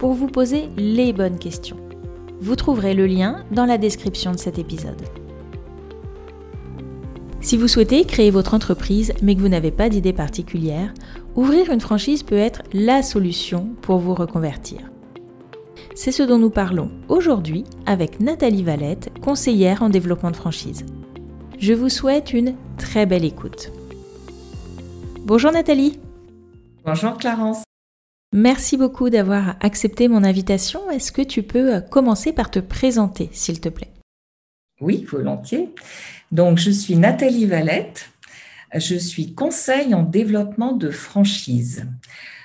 pour vous poser les bonnes questions. Vous trouverez le lien dans la description de cet épisode. Si vous souhaitez créer votre entreprise mais que vous n'avez pas d'idée particulière, ouvrir une franchise peut être la solution pour vous reconvertir. C'est ce dont nous parlons aujourd'hui avec Nathalie Valette, conseillère en développement de franchise. Je vous souhaite une très belle écoute. Bonjour Nathalie. Bonjour Clarence. Merci beaucoup d'avoir accepté mon invitation. Est-ce que tu peux euh, commencer par te présenter, s'il te plaît? Oui, volontiers. Donc, je suis Nathalie Valette. Je suis conseil en développement de franchise.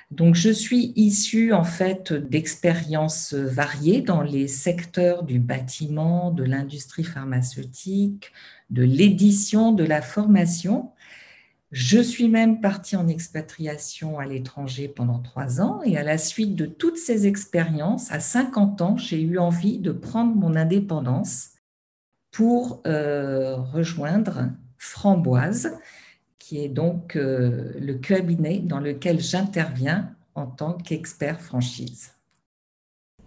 Donc, je suis issue en fait d'expériences variées dans les secteurs du bâtiment, de l'industrie pharmaceutique, de l'édition, de la formation. Je suis même partie en expatriation à l'étranger pendant trois ans et à la suite de toutes ces expériences, à 50 ans, j'ai eu envie de prendre mon indépendance pour euh, rejoindre Framboise, qui est donc euh, le cabinet dans lequel j'interviens en tant qu'expert franchise.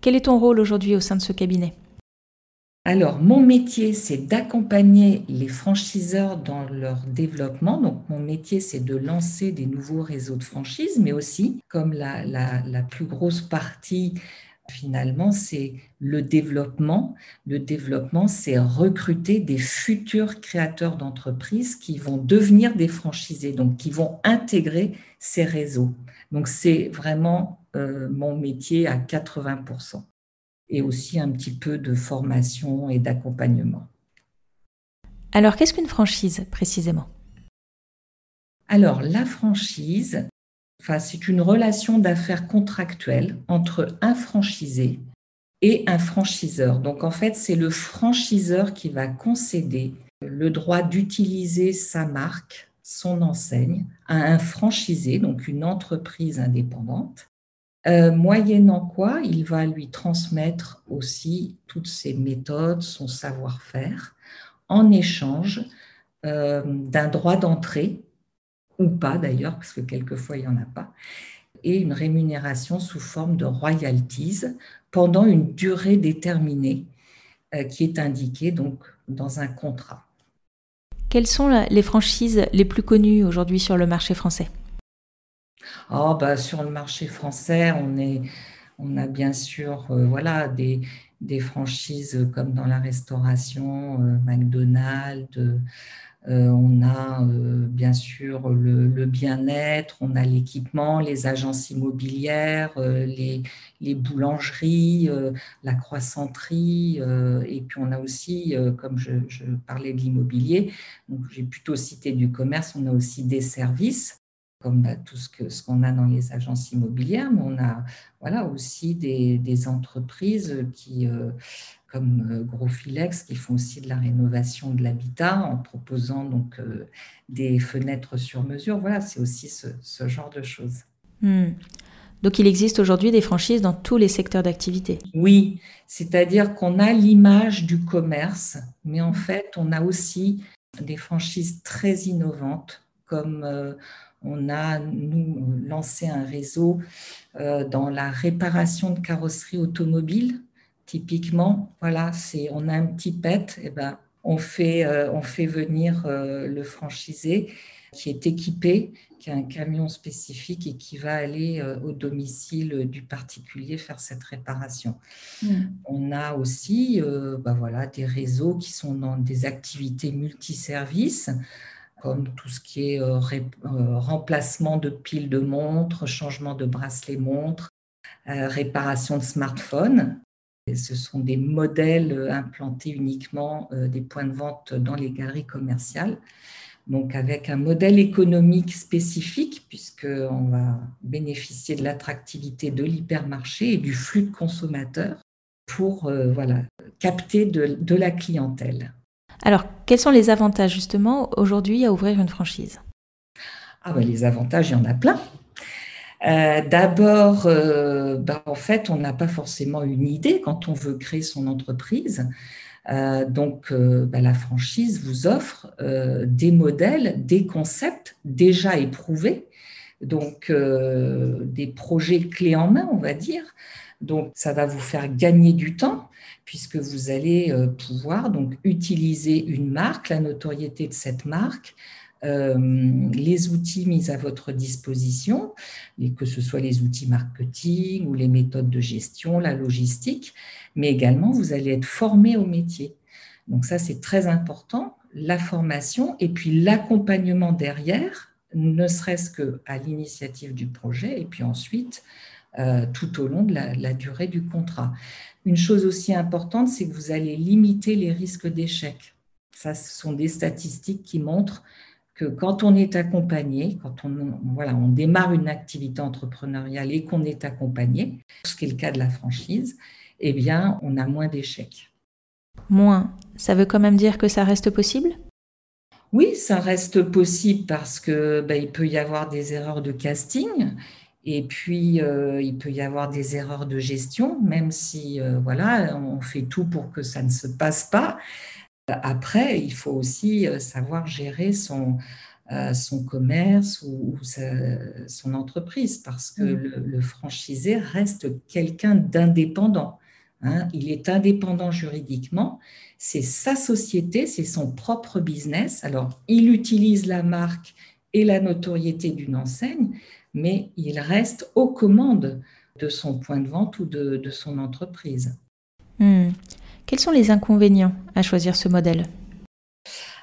Quel est ton rôle aujourd'hui au sein de ce cabinet? Alors, mon métier, c'est d'accompagner les franchiseurs dans leur développement. Donc, mon métier, c'est de lancer des nouveaux réseaux de franchise, mais aussi, comme la, la plus grosse partie, finalement, c'est le développement. Le développement, c'est recruter des futurs créateurs d'entreprises qui vont devenir des franchisés, donc qui vont intégrer ces réseaux. Donc, c'est vraiment euh, mon métier à 80% et aussi un petit peu de formation et d'accompagnement. Alors, qu'est-ce qu'une franchise précisément? Alors, la franchise, enfin, c'est une relation d'affaires contractuelle entre un franchisé et un franchiseur. Donc, en fait, c'est le franchiseur qui va concéder le droit d'utiliser sa marque, son enseigne, à un franchisé, donc une entreprise indépendante, euh, moyennant quoi il va lui transmettre aussi toutes ses méthodes, son savoir-faire, en échange euh, d'un droit d'entrée, ou pas d'ailleurs, parce que quelquefois il n'y en a pas, et une rémunération sous forme de royalties pendant une durée déterminée euh, qui est indiquée donc dans un contrat. Quelles sont les franchises les plus connues aujourd'hui sur le marché français? Oh, bah, sur le marché français, on, a bien sûr euh, des, franchises comme dans la restauration, euh, McDonald's, euh, on a bien sûr le, bien-être, on a l'équipement, les agences immobilières, les, boulangeries, la croissanterie, et puis on a aussi, comme je parlais de l'immobilier, j'ai plutôt cité du commerce, on a aussi des services comme bah, tout ce qu'on ce qu'on a dans les agences immobilières, mais on a voilà, aussi des, des entreprises qui, euh, comme euh, Grofilex, qui font aussi de la rénovation de l'habitat en proposant donc euh, des fenêtres sur mesure. Voilà, c'est aussi ce, ce, genre de choses. Hmm. Donc il existe aujourd'hui des franchises dans tous les secteurs d'activité. Oui, c'est-à-dire qu'on a l'image du commerce, mais en fait on a aussi des franchises très innovantes comme on a, nous, lancé un réseau euh, dans la réparation de carrosserie automobile. Typiquement, voilà, c'est on a un petit pet, et eh ben, on fait, euh, on fait venir euh, le franchisé qui est équipé, qui a un camion spécifique et qui va aller au domicile du particulier faire cette réparation. Mmh. On a aussi bah voilà, des réseaux qui sont dans des activités multiservices comme tout ce qui est euh, euh, remplacement de piles de montres, changement de bracelet montre, euh, réparation de smartphones. ce sont des modèles implantés uniquement des points de vente dans les galeries commerciales. donc avec un modèle économique spécifique, puisqu'on va bénéficier de l'attractivité de l'hypermarché et du flux de consommateurs pour voilà, capter de, la clientèle. Alors, quels sont les avantages justement aujourd'hui à ouvrir une franchise? Ah ben, Les avantages, il y en a plein. Euh, d'abord, euh, ben, en fait, on n'a pas forcément une idée quand on veut créer son entreprise. Euh, donc, bah, la franchise vous offre des modèles, des concepts déjà éprouvés, donc des projets clés en main, on va dire. Donc, ça va vous faire gagner du temps puisque vous allez pouvoir donc utiliser une marque, la notoriété de cette marque, euh, les outils mis à votre disposition, que ce soit les outils marketing ou les méthodes de gestion, la logistique, mais également vous allez être formé au métier. Donc ça, c'est très important, la formation et puis l'accompagnement derrière, ne serait-ce qu'à l'initiative du projet et puis ensuite euh, tout au long de la durée du contrat. Une chose aussi importante, c'est que vous allez limiter les risques d'échec. Ça, ce sont des statistiques qui montrent que quand on est accompagné, quand on, voilà, on démarre une activité entrepreneuriale et qu'on est accompagné, ce qui est le cas de la franchise, eh bien, on a moins d'échecs. Moins, ça veut quand même dire que ça reste possible? Oui, ça reste possible parce que ben, il peut y avoir des erreurs de casting. Et puis, euh, il peut y avoir des erreurs de gestion, même si euh, voilà, on fait tout pour que ça ne se passe pas. Après, il faut aussi euh, savoir gérer son, euh, son commerce ou, son entreprise parce que mmh. le, franchisé reste quelqu'un d'indépendant. Hein. Il est indépendant juridiquement, c'est sa société, c'est son propre business. Alors, il utilise la marque et la notoriété d'une enseigne, mais il reste aux commandes de son point de vente ou de, son entreprise. Mmh. Quels sont les inconvénients à choisir ce modèle?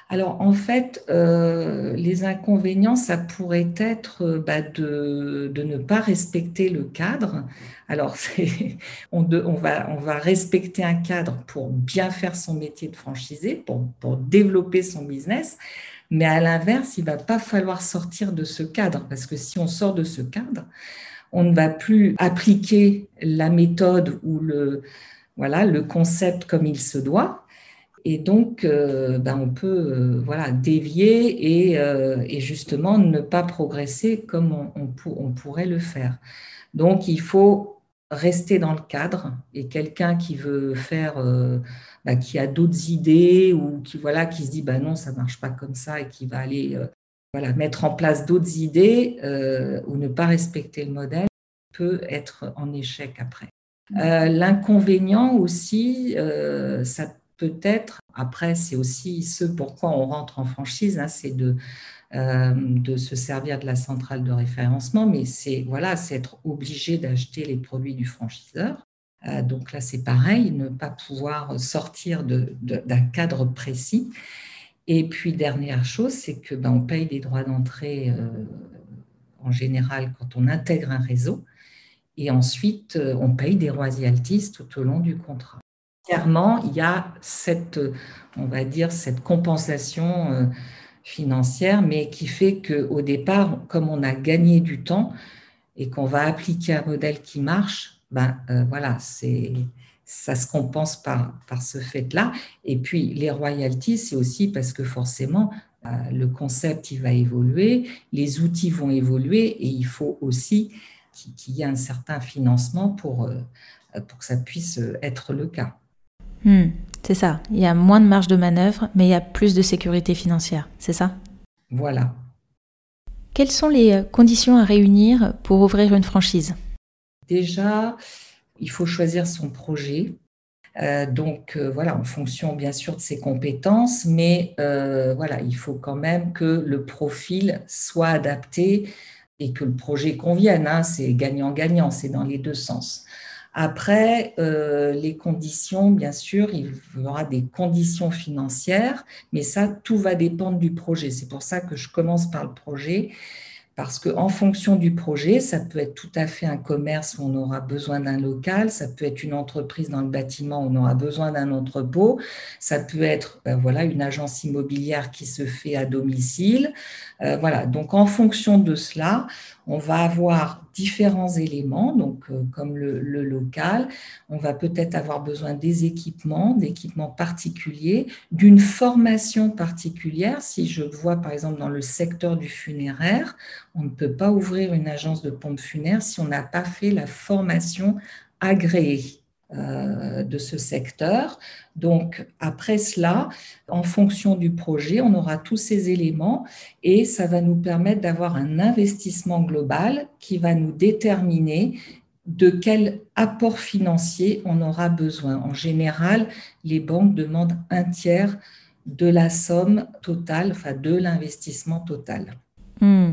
Alors en fait, euh, les inconvénients, ça pourrait être euh, bah, de, ne pas respecter le cadre. Alors on, on, va, on, va, respecter un cadre pour bien faire son métier de franchisé, pour, pour développer son business, mais à l'inverse, il va pas falloir sortir de ce cadre, parce que si on sort de ce cadre, on ne va plus appliquer la méthode ou le, voilà, le concept comme il se doit. Et donc, euh, ben on peut euh, voilà, dévier et, euh, et, justement ne pas progresser comme on, on, pourrait le faire. Donc, il faut rester dans le cadre et quelqu'un qui veut faire, ben, qui a d'autres idées ou qui, voilà, qui se dit ben non, ça ne marche pas comme ça et qui va aller voilà, mettre en place d'autres idées ou ne pas respecter le modèle peut être en échec après. Euh, l'inconvénient aussi, euh, ça peut être, après c'est aussi ce pourquoi on rentre en franchise, hein, c'est de, euh, de se servir de la centrale de référencement, mais c'est voilà, être obligé d'acheter les produits du franchiseur. donc là, c'est pareil, ne pas pouvoir sortir d'un cadre précis. Et puis, dernière chose, c'est que ben, paye des droits d'entrée en général quand on intègre un réseau. Et ensuite, euh, on paye des royalties tout au long du contrat. Clairement, il y a cette, on va dire, cette compensation euh, financière, mais qui fait qu'au départ, comme on a gagné du temps et qu'on va appliquer un modèle qui marche, ben euh, voilà, c'est ça se compense par, par ce fait-là. Et puis les royalties, c'est aussi parce que forcément, le concept il va évoluer, les outils vont évoluer et il faut aussi qu'il y ait un certain financement pour, euh, pour que ça puisse être le cas. Hmm, c'est ça. Il y a moins de marge de manœuvre, mais il y a plus de sécurité financière. C'est ça? Voilà. Quelles sont les euh, conditions à réunir pour ouvrir une franchise? Déjà, il faut choisir son projet. Euh, donc voilà, en fonction bien sûr de ses compétences, mais voilà, il faut quand même que le profil soit adapté et que le projet convienne. Hein, c'est gagnant-gagnant, c'est dans les deux sens. Après, euh, les conditions, bien sûr, il y aura des conditions financières, mais ça, tout va dépendre du projet. C'est pour ça que je commence par le projet, parce qu'en fonction du projet, ça peut être tout à fait un commerce où on aura besoin d'un local, ça peut être une entreprise dans le bâtiment où on aura besoin d'un entrepôt, ça peut être ben voilà, une agence immobilière qui se fait à domicile. Euh, voilà, donc en fonction de cela, on va avoir différents éléments, donc euh, comme le, local, on va peut-être avoir besoin des équipements, d'équipements particuliers, d'une formation particulière. Si je vois par exemple dans le secteur du funéraire, on ne peut pas ouvrir une agence de pompe funèbre si on n'a pas fait la formation agréée. Euh, de ce secteur. Donc, après cela, en fonction du projet, on aura tous ces éléments et ça va nous permettre d'avoir un investissement global qui va nous déterminer de quel apport financier on aura besoin. En général, les banques demandent un tiers de la somme totale, enfin de l'investissement total. Hmm.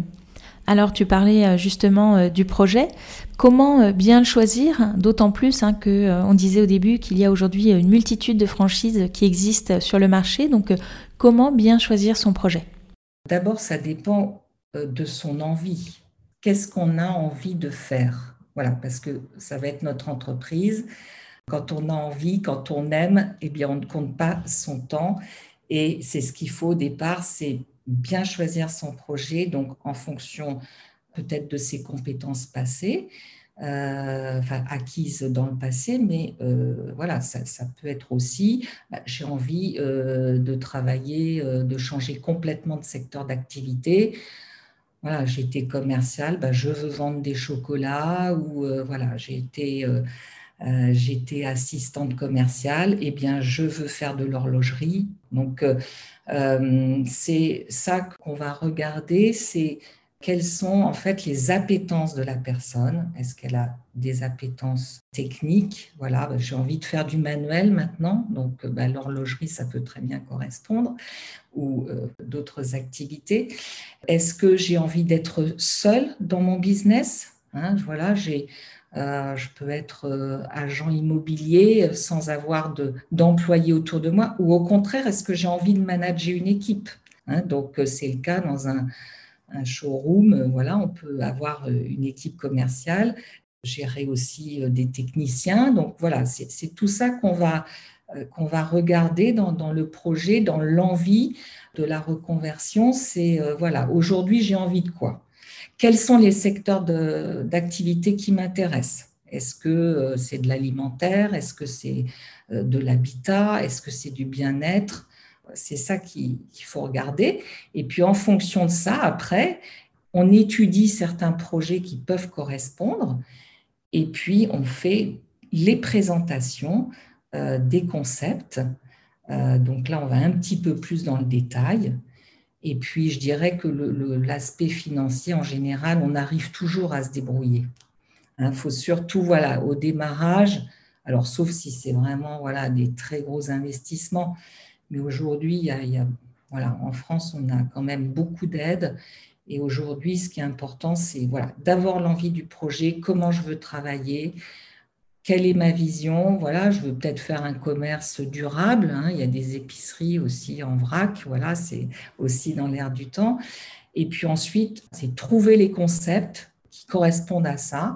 Alors tu parlais euh, justement euh, du projet. Comment euh, bien le choisir? D'autant plus hein, que on disait au début qu'il y a aujourd'hui une multitude de franchises qui existent sur le marché. Donc comment bien choisir son projet? D'abord, ça dépend de son envie. Qu'est-ce qu'on a envie de faire? Voilà, parce que ça va être notre entreprise. Quand on a envie, quand on aime, eh bien on ne compte pas son temps. Et c'est ce qu'il faut au départ, c'est bien choisir son projet, donc en fonction peut-être de ses compétences passées, euh, enfin, acquises dans le passé, mais euh, voilà, ça, ça, peut être aussi, bah, j'ai envie euh, de travailler, de changer complètement de secteur d'activité. Voilà, j'ai été commercial, bah, je veux vendre des chocolats, ou voilà, j'ai j'étais assistante commerciale, et eh bien, je veux faire de l'horlogerie. Donc, c'est ça qu'on va regarder, c'est quelles sont en fait les appétences de la personne. Est-ce qu'elle a des appétences techniques? Voilà, bah, j'ai envie de faire du manuel maintenant, donc bah, l'horlogerie, ça peut très bien correspondre, ou euh, d'autres activités. Est-ce que j'ai envie d'être seule dans mon business? Hein, Voilà, j'ai euh, je peux être euh, agent immobilier euh, sans avoir d'employés autour de moi, ou au contraire, est-ce que j'ai envie de manager une équipe hein? Donc, c'est le cas dans un, showroom. Voilà, on peut avoir une équipe commerciale, gérer aussi des techniciens. Donc, voilà, c'est tout ça qu'on va qu'on va regarder dans, le projet, dans l'envie de la reconversion. C'est voilà, aujourd'hui j'ai envie de quoi? Quels sont les secteurs d'activité qui m'intéressent? Est-ce que euh, c'est de l'alimentaire? Est-ce que c'est euh, de l'habitat? Est-ce que c'est du bien-être? C'est ça qu'il faut regarder. Et puis en fonction de ça, après, on étudie certains projets qui peuvent correspondre et puis on fait les présentations euh, des concepts. donc là, on va un petit peu plus dans le détail. Et puis, je dirais que l'aspect financier, en général, on arrive toujours à se débrouiller. Il hein, faut surtout, voilà, au démarrage, alors sauf si c'est vraiment voilà, des très gros investissements, mais aujourd'hui, il, y a, voilà, en France, on a quand même beaucoup d'aides. Et aujourd'hui, ce qui est important, c'est voilà, d'avoir l'envie du projet, comment je veux travailler, quelle est ma vision? Voilà, je veux peut-être faire un commerce durable. Hein. il y a des épiceries aussi en vrac. Voilà, c'est aussi dans l'air du temps. Et puis ensuite, c'est trouver les concepts qui correspondent à ça,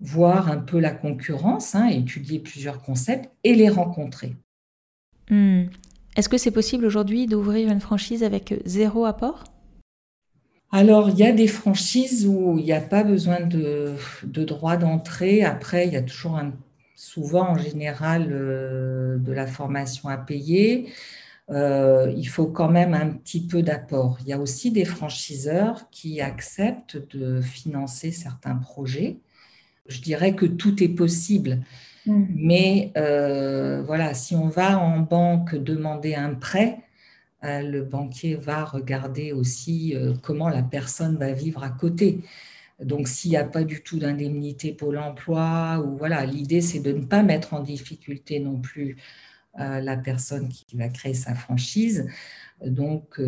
voir un peu la concurrence, hein, étudier plusieurs concepts et les rencontrer. Hmm. Est-ce que c'est possible aujourd'hui d'ouvrir une franchise avec zéro apport? Alors, il y a des franchises où il n'y a pas besoin de, droit d'entrée. Après, il y a toujours un, souvent, en général, euh, de la formation à payer. Euh, il faut quand même un petit peu d'apport. Il y a aussi des franchiseurs qui acceptent de financer certains projets. Je dirais que tout est possible. Mmh. Mais euh, voilà, si on va en banque demander un prêt, le banquier va regarder aussi euh, comment la personne va vivre à côté. Donc, s'il n'y a pas du tout d'indemnité pour l'emploi, ou voilà, l'idée c'est de ne pas mettre en difficulté non plus euh, la personne qui va créer sa franchise. Donc,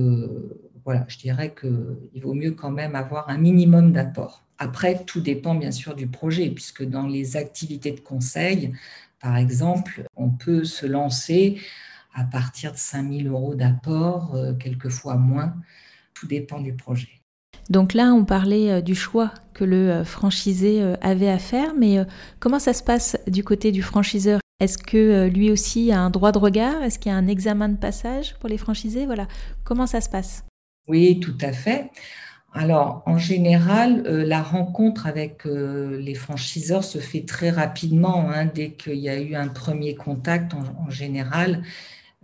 voilà, je dirais qu'il vaut mieux quand même avoir un minimum d'apport. Après, tout dépend bien sûr du projet, puisque dans les activités de conseil, par exemple, on peut se lancer à partir de 5 000 euros d'apport, euh, quelquefois moins. Tout dépend du projet. Donc là, on parlait du choix que le franchisé avait à faire, mais comment ça se passe du côté du franchiseur? Est-ce que lui aussi a un droit de regard? Est-ce qu'il y a un examen de passage pour les franchisés? Voilà, comment ça se passe? Oui, tout à fait. Alors, en général, euh, la rencontre avec euh, les franchiseurs se fait très rapidement. Hein, dès qu'il y a eu un premier contact, en, général,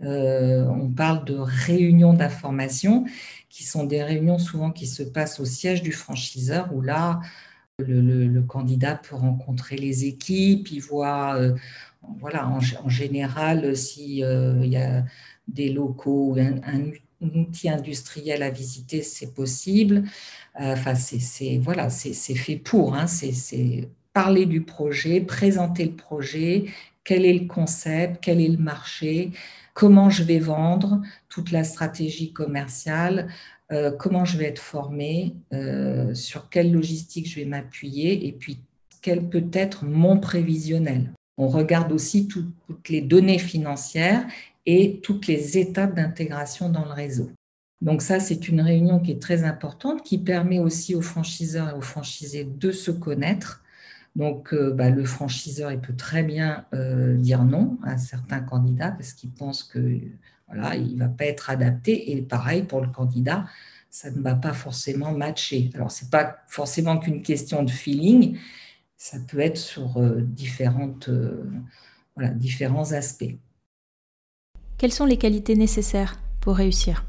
euh, on parle de réunions d'information, qui sont des réunions souvent qui se passent au siège du franchiseur, où là, le, candidat peut rencontrer les équipes, il voit, voilà, en, général, s'il y a des locaux, un, un outil industriel à visiter, c'est possible. Euh, enfin, c'est voilà, c'est fait pour. Hein. c'est parler du projet, présenter le projet, quel est le concept, quel est le marché, comment je vais vendre, toute la stratégie commerciale, euh, comment je vais être formé, euh, sur quelle logistique je vais m'appuyer, et puis quel peut être mon prévisionnel. On regarde aussi toutes les données financières et toutes les étapes d'intégration dans le réseau. Donc ça, c'est une réunion qui est très importante, qui permet aussi aux franchiseurs et aux franchisés de se connaître. Donc euh, bah, le franchiseur, il peut très bien euh, dire non à certains candidats parce qu'il pense que voilà, il ne va pas être adapté. Et pareil pour le candidat, ça ne va pas forcément matcher. Alors ce n'est pas forcément qu'une question de feeling, ça peut être sur euh, différentes, voilà, différents aspects. Quelles sont les qualités nécessaires pour réussir?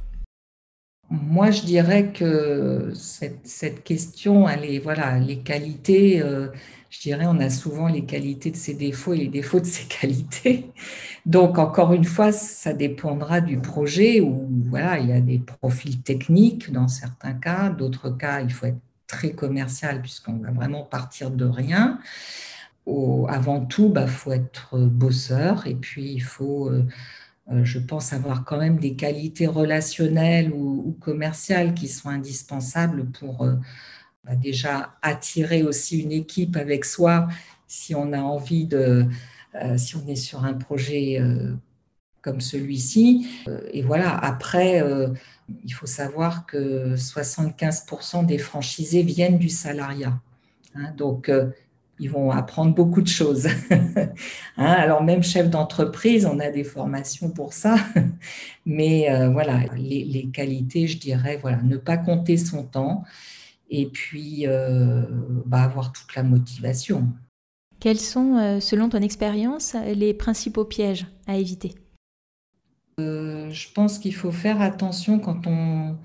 Moi, je dirais que cette, question, elle est, voilà, les qualités, euh, je dirais, on a souvent les qualités de ses défauts et les défauts de ses qualités. Donc, encore une fois, ça dépendra du projet où, voilà, il y a des profils techniques dans certains cas, d'autres cas, il faut être très commercial puisqu'on va vraiment partir de rien. avant tout, il bah, faut être bosseur et puis il faut euh, euh, je pense avoir quand même des qualités relationnelles ou, commerciales qui sont indispensables pour euh, déjà attirer aussi une équipe avec soi si on a envie de, euh, si on est sur un projet comme celui-ci. Et voilà, après, il faut savoir que 75% des franchisés viennent du salariat. Hein. donc, ils vont apprendre beaucoup de choses. Hein, alors même chef d'entreprise, on a des formations pour ça, mais euh, voilà, les, qualités, je dirais, voilà, ne pas compter son temps et puis euh, bah, avoir toute la motivation. Quels sont, euh, selon ton expérience, les principaux pièges à éviter? Je pense qu'il faut faire attention quand on,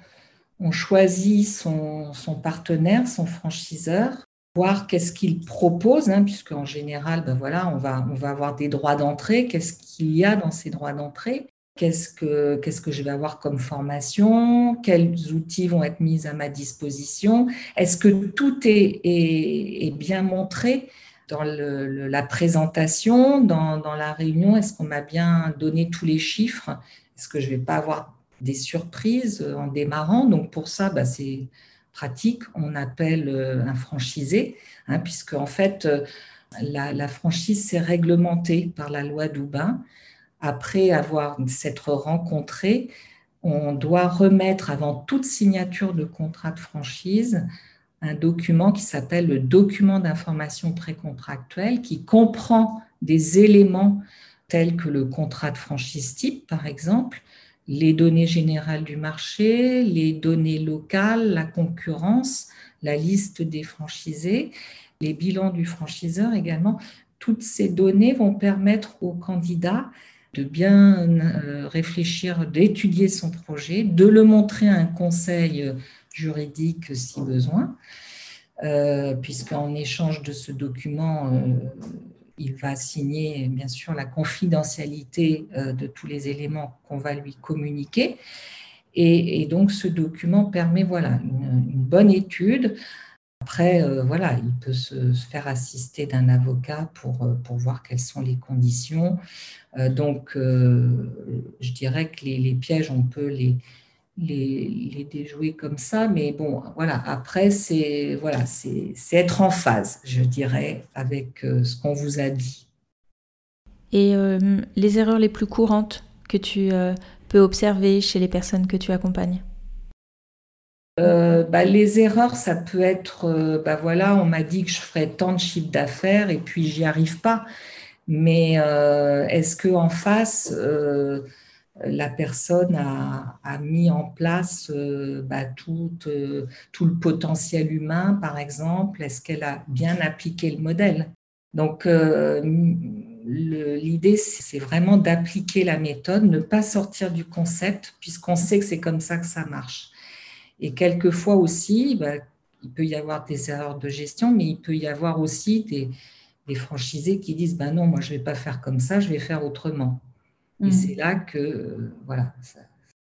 on choisit son, son partenaire, son franchiseur, voir qu'est-ce qu'il propose, hein, puisqu'en général, ben voilà, on va, on va avoir des droits d'entrée. Qu'est-ce qu'il y a dans ces droits d'entrée Qu'est-ce que, je vais avoir comme formation Quels outils vont être mis à ma disposition. Est-ce que tout est, bien montré dans la présentation, dans, la réunion? Est-ce qu'on m'a bien donné tous les chiffres? Est-ce que je ne vais pas avoir des surprises en démarrant? Donc pour ça, ben c'est pratique, on appelle euh, un franchisé, hein, puisque en fait, euh, la, franchise s'est réglementée par la loi Doubin. Après avoir s'être rencontré, on doit remettre avant toute signature de contrat de franchise un document qui s'appelle le document d'information précontractuelle qui comprend des éléments tels que le contrat de franchise type, par exemple, les données générales du marché, les données locales, la concurrence, la liste des franchisés, les bilans du franchiseur également. Toutes ces données vont permettre au candidat de bien euh, réfléchir, d'étudier son projet, de le montrer à un conseil juridique si besoin, euh, puisqu'en échange de ce document, euh, il va signer bien sûr la confidentialité euh, de tous les éléments qu'on va lui communiquer. Et, donc ce document permet voilà, une, bonne étude. Après, euh, voilà, il peut se, faire assister d'un avocat pour, euh, pour voir quelles sont les conditions. donc, je dirais que les, les pièges, on peut les, les, déjouer comme ça. Mais bon, voilà, après, c'est voilà, c'est être en phase, je dirais, avec euh, ce qu'on vous a dit. Et euh, les erreurs les plus courantes que tu euh, peux observer chez les personnes que tu accompagnes? Bah, les erreurs, ça peut être, bah voilà, on m'a dit que je ferais tant de chiffre d'affaires et puis j'y arrive pas. Mais est-ce que en face, la personne a, mis en place euh, bah, tout, euh, le potentiel humain, par exemple? Est-ce qu'elle a bien appliqué le modèle? Donc, euh, l'idée, c'est vraiment d'appliquer la méthode, ne pas sortir du concept, puisqu'on sait que c'est comme ça que ça marche. Et quelquefois aussi, bah, il peut y avoir des erreurs de gestion, mais il peut y avoir aussi des, des franchisés qui disent ben non, moi je ne vais pas faire comme ça, je vais faire autrement. Et mm. c'est là que, voilà.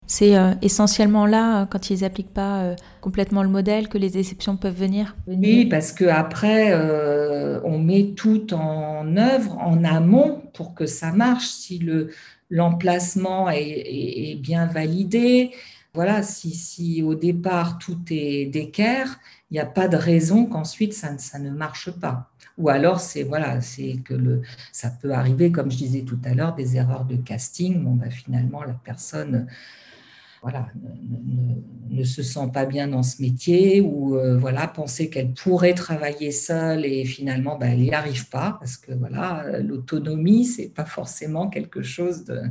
C'est euh, essentiellement là, euh, quand ils n'appliquent pas euh, complètement le modèle, que les exceptions peuvent venir? Oui, parce qu'après, on met tout en œuvre, en amont, pour que ça marche. Si le, l'emplacement est, bien validé, voilà, si, au départ tout est d'équerre, il n'y a pas de raison qu'ensuite ça, ne marche pas. Ou alors, c'est voilà, c'est que le, ça peut arriver, comme je disais tout à l'heure, des erreurs de casting. Bah, finalement, la personne voilà, ne, se sent pas bien dans ce métier ou euh, voilà, penser qu'elle pourrait travailler seule et finalement, bah, elle n'y arrive pas parce que voilà, l'autonomie, c'est pas forcément quelque chose de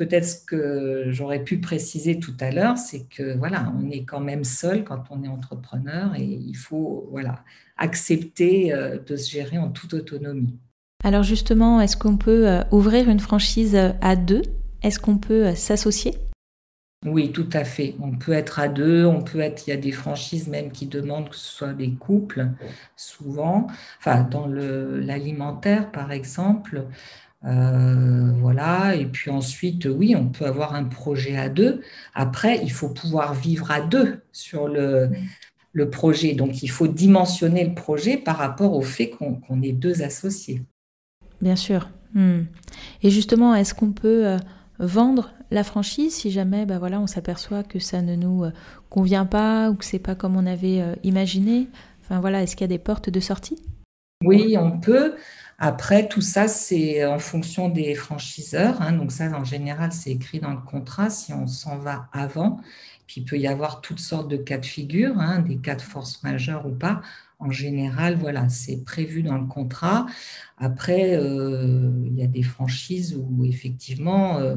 peut-être ce que j'aurais pu préciser tout à l'heure, c'est que voilà, on est quand même seul quand on est entrepreneur et il faut voilà accepter euh, de se gérer en toute autonomie. Alors justement, est-ce qu'on peut euh, ouvrir une franchise euh, à deux? Est-ce qu'on peut s'associer? Oui, tout à fait. On peut être à deux, on peut être. Il y a des franchises même qui demandent que ce soit des couples, souvent. Enfin, dans l'alimentaire, par exemple. Voilà. Et puis ensuite, oui, on peut avoir un projet à deux. Après, il faut pouvoir vivre à deux sur le, le projet. Donc, il faut dimensionner le projet par rapport au fait qu'on est deux associés. Bien sûr. Hmm. Et justement, est-ce qu'on peut euh, vendre la franchise si jamais bah voilà, on s'aperçoit que ça ne nous euh, convient pas ou que c'est pas comme on avait euh, imaginé? Enfin voilà, est-ce qu'il y a des portes de sortie? Oui, on peut. Après, tout ça, c'est en fonction des franchiseurs. Hein. donc ça, en général, c'est écrit dans le contrat si on s'en va avant il peut y avoir toutes sortes de cas de figure, hein, des cas de force majeure ou pas. En général, voilà, c'est prévu dans le contrat. Après, euh, il y a des franchises où effectivement, euh,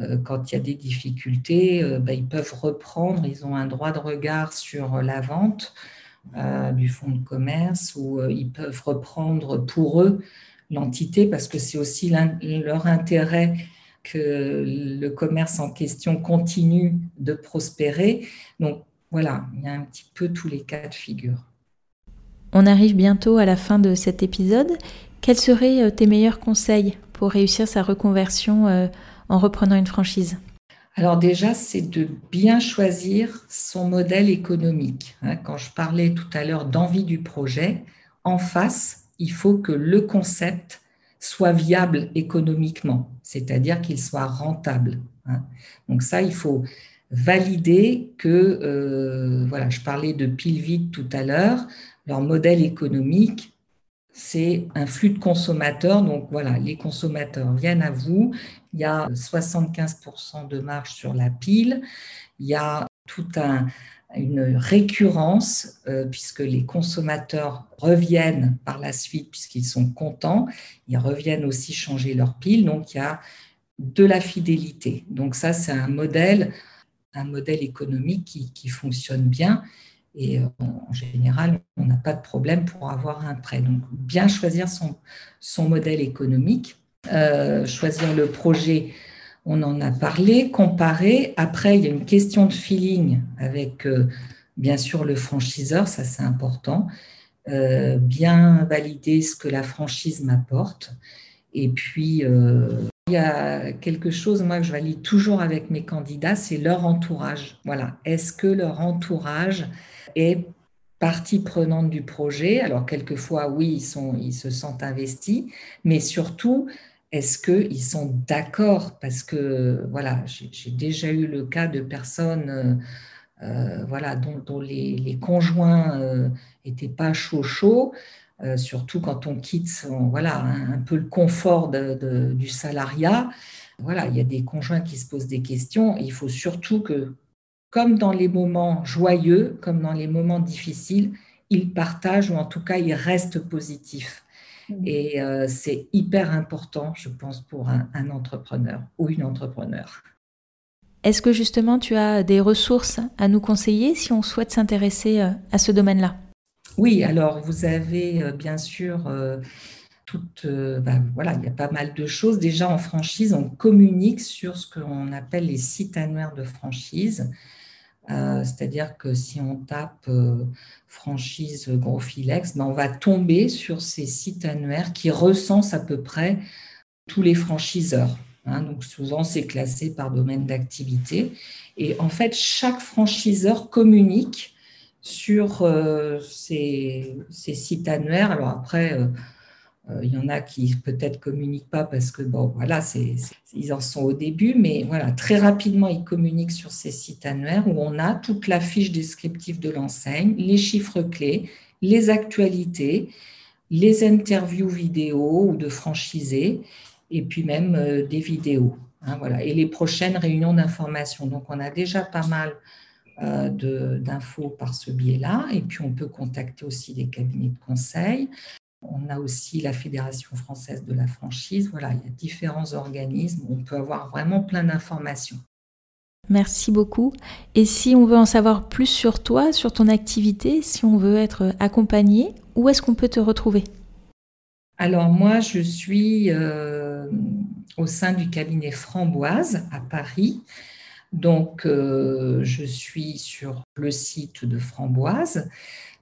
euh, quand il y a des difficultés, bah, ils peuvent reprendre, ils ont un droit de regard sur la vente du fonds de commerce ou ils peuvent reprendre pour eux l'entité parce que c'est aussi leur intérêt que le commerce en question continue de prospérer. Donc voilà, il y a un petit peu tous les cas de figure. On arrive bientôt à la fin de cet épisode. Quels seraient euh, tes meilleurs conseils pour réussir sa reconversion euh, en reprenant une franchise? Alors déjà, c'est de bien choisir son modèle économique. Hein. Quand je parlais tout à l'heure d'envie du projet, en face, il faut que le concept soit viable économiquement, c'est-à-dire qu'il soit rentable. Hein. Donc ça, il faut valider que, euh, voilà, je parlais de pile vide tout à l'heure, leur modèle économique, c'est un flux de consommateurs. Donc voilà, les consommateurs viennent à vous. Il y a 75% de marge sur la pile. Il y a tout un, une récurrence, euh, puisque les consommateurs reviennent par la suite, puisqu'ils sont contents, ils reviennent aussi changer leur pile, donc il y a de la fidélité. Donc ça, c'est un modèle, un modèle économique qui, fonctionne bien, et euh, en général, on n'a pas de problème pour avoir un prêt. Donc bien choisir son, modèle économique, euh, choisir le projet on en a parlé, comparé. Après, il y a une question de feeling avec, euh, bien sûr, le franchiseur, ça c'est important. Bien valider ce que la franchise m'apporte. Et puis, il y a quelque chose, moi, que je valide toujours avec mes candidats, c'est leur entourage. Voilà. Est-ce que leur entourage est partie prenante du projet Alors, quelquefois, oui, ils, se sentent investis, mais surtout, est-ce qu'ils sont d'accord? Parce que voilà, j'ai déjà eu le cas de personnes euh, euh, voilà, dont, les, conjoints n'étaient euh, pas chaud chaud, surtout quand on quitte voilà, un, peu le confort du salariat. Voilà, il y a des conjoints qui se posent des questions. il faut surtout que comme dans les moments joyeux, comme dans les moments difficiles, il partage ou en tout cas il reste positif. Mm. Et euh, c'est hyper important, je pense, pour un, entrepreneur ou une entrepreneur. Est-ce que justement tu as des ressources à nous conseiller si on souhaite s'intéresser euh, à ce domaine-là? Oui, alors vous avez euh, bien sûr toutes, ben, voilà, il y a pas mal de choses. Déjà en franchise, on communique sur ce qu'on appelle les sites annuaires de franchise. Euh, c'est-à-dire que si on tape euh, franchise gros ben on va tomber sur ces sites annuaires qui recensent à peu près tous les franchiseurs. Hein. donc souvent, c'est classé par domaine d'activité. Et en fait, chaque franchiseur communique sur euh, ces, ces, sites annuaires. Alors après, il y en a qui peut-être communiquent pas parce que bon, voilà, ils en sont au début, mais voilà, très rapidement, ils communiquent sur ces sites annuaires où on a toute la fiche descriptive de l'enseigne, les chiffres clés, les actualités, les interviews vidéo ou de franchisés, et puis même euh, des vidéos. Hein, et les prochaines réunions d'information. Donc, on a déjà pas mal euh, d'infos par ce biais-là, et puis on peut contacter aussi des cabinets de conseil. On a aussi la Fédération française de la franchise. Voilà, il y a différents organismes. On peut avoir vraiment plein d'informations. Merci beaucoup. Et si on veut en savoir plus sur toi, sur ton activité, si on veut être accompagné, où est-ce qu'on peut te retrouver? Alors moi, je suis euh, au sein du cabinet Framboise à Paris. Donc, euh, je suis sur le site de Framboise.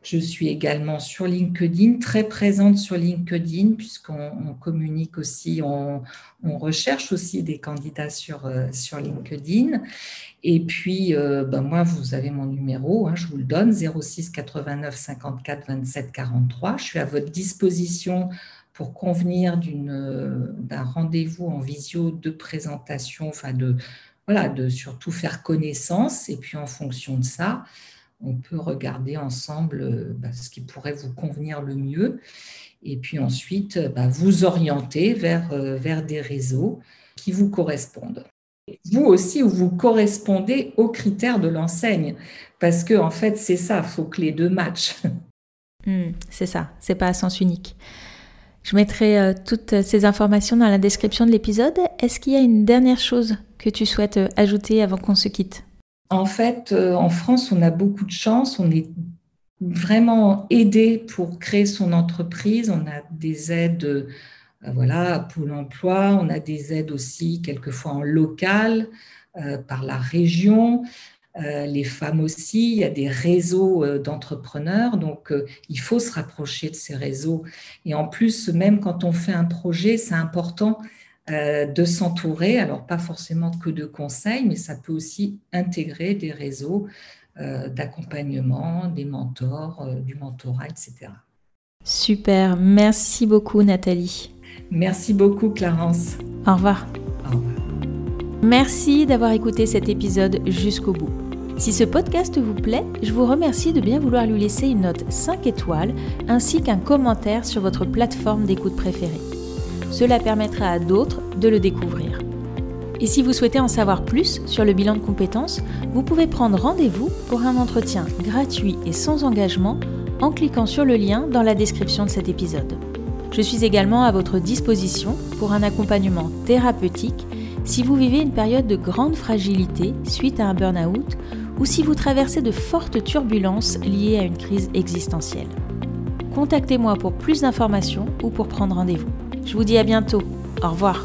Je suis également sur LinkedIn, très présente sur LinkedIn, puisqu'on communique aussi, on, recherche aussi des candidats sur, euh, LinkedIn. Et puis, euh, ben moi, vous avez mon numéro, hein, je vous le donne, 06 89 54 27 43. Je suis à votre disposition pour convenir d'un rendez-vous en visio de présentation, enfin de, voilà, de surtout faire connaissance. Et puis, en fonction de ça, on peut regarder ensemble euh, bah, ce qui pourrait vous convenir le mieux et puis ensuite bah, vous orienter vers, euh, vers des réseaux qui vous correspondent. Vous aussi, vous correspondez aux critères de l'enseigne parce que en fait, c'est ça, faut que les deux matchent. Hmm, c'est ça, c'est pas à sens unique. Je mettrai euh, toutes ces informations dans la description de l'épisode. Est-ce qu'il y a une dernière chose que tu souhaites ajouter avant qu'on se quitte? En fait, euh, en France, on a beaucoup de chance. On est vraiment aidé pour créer son entreprise. On a des aides euh, voilà, Pôle emploi. On a des aides aussi quelquefois en local, euh, par la région. Les femmes aussi, il y a des réseaux d'entrepreneurs, donc il faut se rapprocher de ces réseaux. Et en plus, même quand on fait un projet, c'est important euh, de s'entourer, alors pas forcément que de conseils, mais ça peut aussi intégrer des réseaux euh, d'accompagnement, des mentors, euh, du mentorat, etc. Super, merci beaucoup Nathalie. Merci beaucoup Clarence. Au revoir. Au revoir. Merci d'avoir écouté cet épisode jusqu'au bout. Si ce podcast vous plaît, je vous remercie de bien vouloir lui laisser une note 5 étoiles ainsi qu'un commentaire sur votre plateforme d'écoute préférée. Cela permettra à d'autres de le découvrir. Et si vous souhaitez en savoir plus sur le bilan de compétences, vous pouvez prendre rendez-vous pour un entretien gratuit et sans engagement en cliquant sur le lien dans la description de cet épisode. Je suis également à votre disposition pour un accompagnement thérapeutique si vous vivez une période de grande fragilité suite à un burn-out ou si vous traversez de fortes turbulences liées à une crise existentielle. Contactez-moi pour plus d'informations ou pour prendre rendez-vous. Je vous dis à bientôt. Au revoir.